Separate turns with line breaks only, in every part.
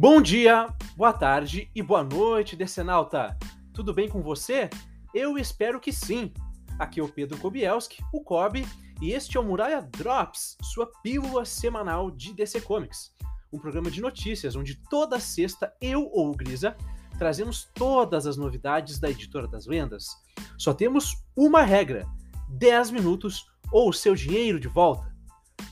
Bom dia, boa tarde e boa noite, Decenalta! Tudo bem com você? Eu espero que sim. Aqui é o Pedro Kobielski, o Kobe, e este é o Muralha Drops, sua pílula semanal de DC Comics. Um programa de notícias onde toda sexta eu ou o Grisa trazemos todas as novidades da Editora das Lendas. Só temos uma regra: 10 minutos ou seu dinheiro de volta.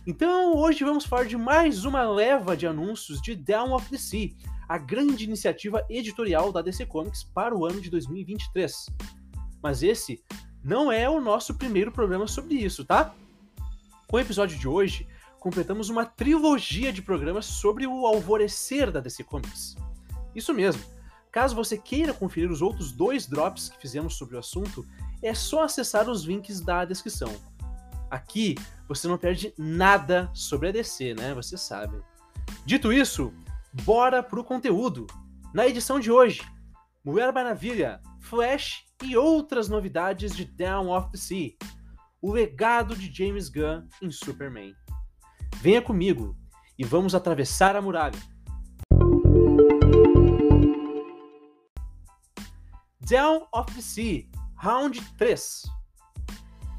Então, hoje vamos falar de mais uma leva de anúncios de Down of the Sea, a grande iniciativa editorial da DC Comics para o ano de 2023. Mas esse não é o nosso primeiro programa sobre isso, tá? Com o episódio de hoje, completamos uma trilogia de programas sobre o alvorecer da DC Comics. Isso mesmo. Caso você queira conferir os outros dois drops que fizemos sobre o assunto, é só acessar os links da descrição. Aqui você não perde nada sobre a DC, né? Você sabe. Dito isso, bora pro conteúdo. Na edição de hoje, Mulher Maravilha, Flash e outras novidades de Down of the Sea. O legado de James Gunn em Superman. Venha comigo e vamos atravessar a muralha. Down of the Sea, Round 3.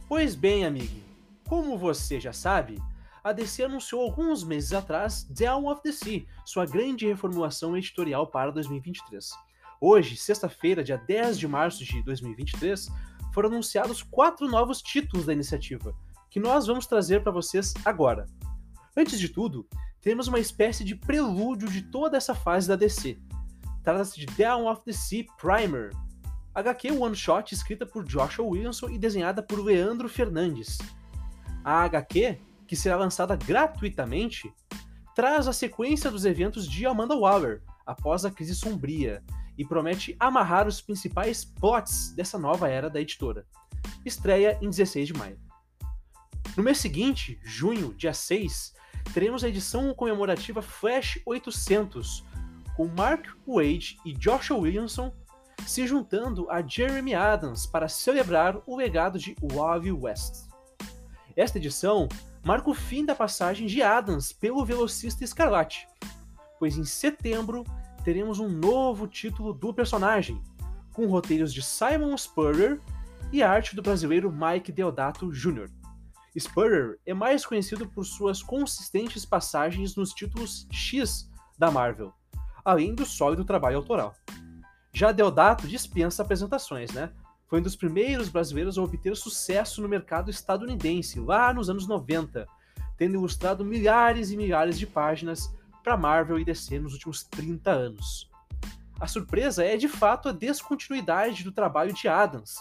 Pois bem, amigo, como você já sabe, a DC anunciou alguns meses atrás Down of the Sea, sua grande reformulação editorial para 2023. Hoje, sexta-feira, dia 10 de março de 2023, foram anunciados quatro novos títulos da iniciativa, que nós vamos trazer para vocês agora. Antes de tudo, temos uma espécie de prelúdio de toda essa fase da DC. Trata-se de Down of the Sea Primer, HQ One Shot escrita por Joshua Williamson e desenhada por Leandro Fernandes. A HQ, que será lançada gratuitamente, traz a sequência dos eventos de Amanda Waller após a crise sombria e promete amarrar os principais plots dessa nova era da editora. Estreia em 16 de maio. No mês seguinte, junho, dia 6, teremos a edição comemorativa Flash 800, com Mark Wade e Joshua Williamson se juntando a Jeremy Adams para celebrar o legado de Wave West. Esta edição marca o fim da passagem de Adams pelo velocista Escarlate, pois em setembro teremos um novo título do personagem, com roteiros de Simon Spurrier e arte do brasileiro Mike Deodato Jr. Spurrier é mais conhecido por suas consistentes passagens nos títulos X da Marvel, além do sólido trabalho autoral. Já Deodato dispensa apresentações, né? Foi um dos primeiros brasileiros a obter sucesso no mercado estadunidense, lá nos anos 90, tendo ilustrado milhares e milhares de páginas para Marvel e DC nos últimos 30 anos. A surpresa é de fato a descontinuidade do trabalho de Adams,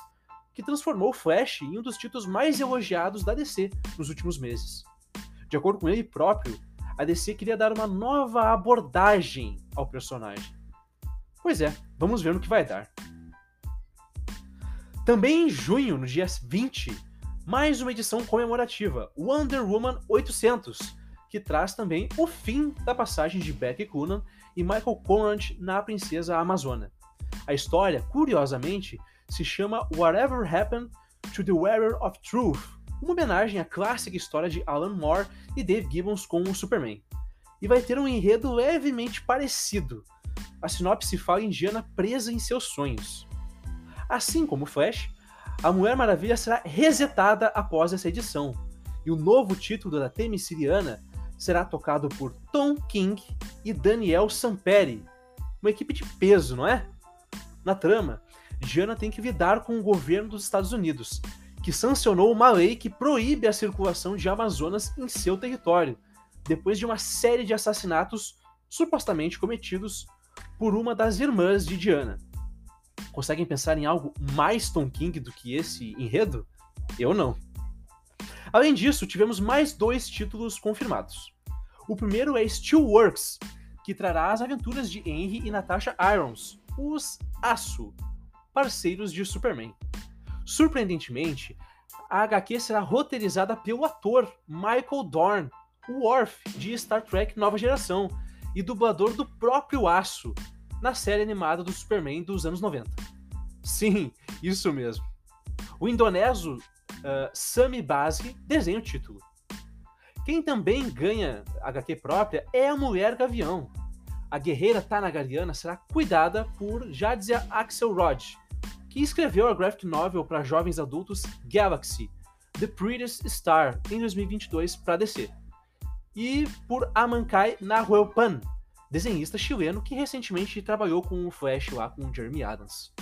que transformou Flash em um dos títulos mais elogiados da DC nos últimos meses. De acordo com ele próprio, a DC queria dar uma nova abordagem ao personagem. Pois é, vamos ver no que vai dar. Também em junho, no dia 20, mais uma edição comemorativa, Wonder Woman 800, que traz também o fim da passagem de Becky Coonan e Michael Conrad na Princesa Amazona. A história, curiosamente, se chama Whatever Happened to the Wearer of Truth, uma homenagem à clássica história de Alan Moore e Dave Gibbons com o Superman. E vai ter um enredo levemente parecido. A sinopse fala em Diana presa em seus sonhos. Assim como Flash, a Mulher Maravilha será resetada após essa edição, e o novo título da Temissiriana será tocado por Tom King e Daniel Samperi, uma equipe de peso, não é? Na trama, Diana tem que lidar com o governo dos Estados Unidos, que sancionou uma lei que proíbe a circulação de Amazonas em seu território, depois de uma série de assassinatos supostamente cometidos por uma das irmãs de Diana. Conseguem pensar em algo mais Tom King do que esse enredo? Eu não. Além disso, tivemos mais dois títulos confirmados. O primeiro é Steelworks, que trará as aventuras de Henry e Natasha Irons, os Aço, parceiros de Superman. Surpreendentemente, a HQ será roteirizada pelo ator Michael Dorn, o Worf de Star Trek Nova Geração e dublador do próprio Aço, na série animada do Superman dos anos 90. Sim, isso mesmo. O indonésio uh, Sami Basri desenha o título. Quem também ganha HQ própria é a Mulher Gavião. a guerreira Tanagariana será cuidada por Jadzia Axelrod, que escreveu a graphic novel para jovens adultos Galaxy, The Prettiest Star, em 2022 para DC. E por Amankai Nahuelpan, desenhista chileno que recentemente trabalhou com o Flash lá com o Jeremy Adams.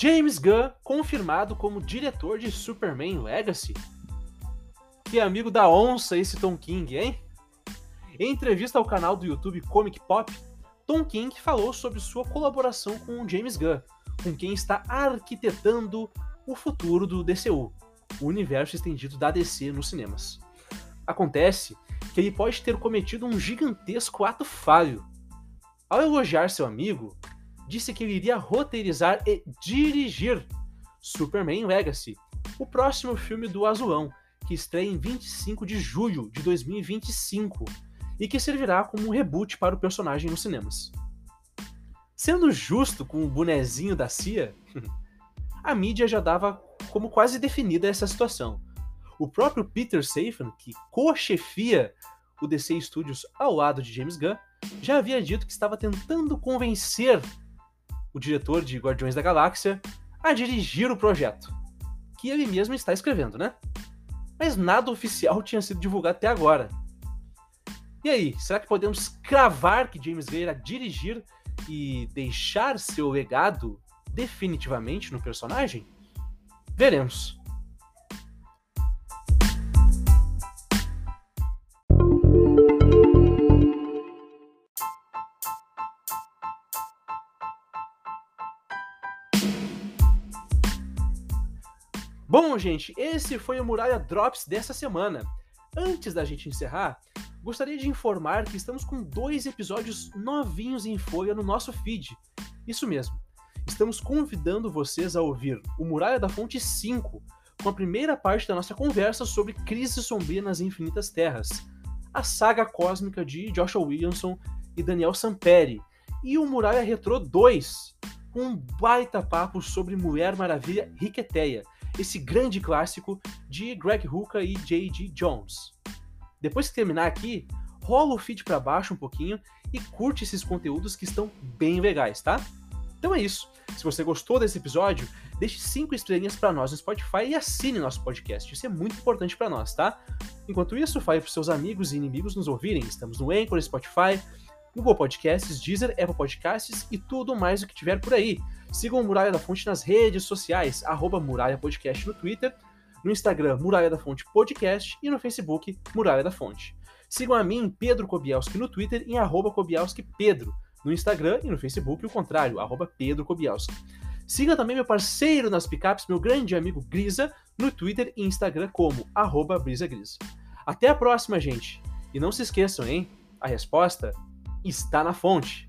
James Gunn confirmado como diretor de Superman Legacy. Que amigo da onça esse Tom King, hein? Em entrevista ao canal do YouTube Comic Pop, Tom King falou sobre sua colaboração com James Gunn, com quem está arquitetando o futuro do DCU, o universo estendido da DC nos cinemas. Acontece que ele pode ter cometido um gigantesco ato falho. Ao elogiar seu amigo, disse que ele iria roteirizar e dirigir Superman Legacy, o próximo filme do Azulão, que estreia em 25 de julho de 2025 e que servirá como um reboot para o personagem nos cinemas. Sendo justo com o bonezinho da CIA, a mídia já dava como quase definida essa situação. O próprio Peter Safran, que co-chefia o DC Studios ao lado de James Gunn, já havia dito que estava tentando convencer o diretor de Guardiões da Galáxia, a dirigir o projeto, que ele mesmo está escrevendo, né? Mas nada oficial tinha sido divulgado até agora. E aí, será que podemos cravar que James Gunn irá dirigir e deixar seu legado definitivamente no personagem? Veremos. Bom, gente, esse foi o Muralha Drops dessa semana. Antes da gente encerrar, gostaria de informar que estamos com dois episódios novinhos em folha no nosso feed. Isso mesmo, estamos convidando vocês a ouvir o Muralha da Fonte 5, com a primeira parte da nossa conversa sobre Crise Sombria nas Infinitas Terras, a saga cósmica de Joshua Williamson e Daniel Samperi, e o Muralha Retro 2, com um baita papo sobre Mulher Maravilha Riqueteia, esse grande clássico de Greg Rucka e J.G. Jones. Depois que terminar aqui, rola o feed para baixo um pouquinho e curte esses conteúdos que estão bem legais, tá? Então é isso. Se você gostou desse episódio, deixe cinco estrelinhas para nós no Spotify e assine nosso podcast. Isso é muito importante para nós, tá? Enquanto isso, fale para seus amigos e inimigos nos ouvirem. Estamos no Anchor, Spotify, Google Podcasts, Deezer, Apple Podcasts e tudo mais o que tiver por aí. Sigam o Muralha da Fonte nas redes sociais, arroba Muralha Podcast no Twitter, no Instagram Muralha da Fonte Podcast e no Facebook Muralha da Fonte. Sigam a mim, Pedro Kobielski, no Twitter em arroba Kobielski Pedro, no Instagram e no Facebook o contrário, arroba Pedro Kobielski. Siga também meu parceiro nas picapes, meu grande amigo Grisa, no Twitter e Instagram como arroba Brisa Grisa. Até a próxima, gente! E não se esqueçam, hein? A resposta está na fonte.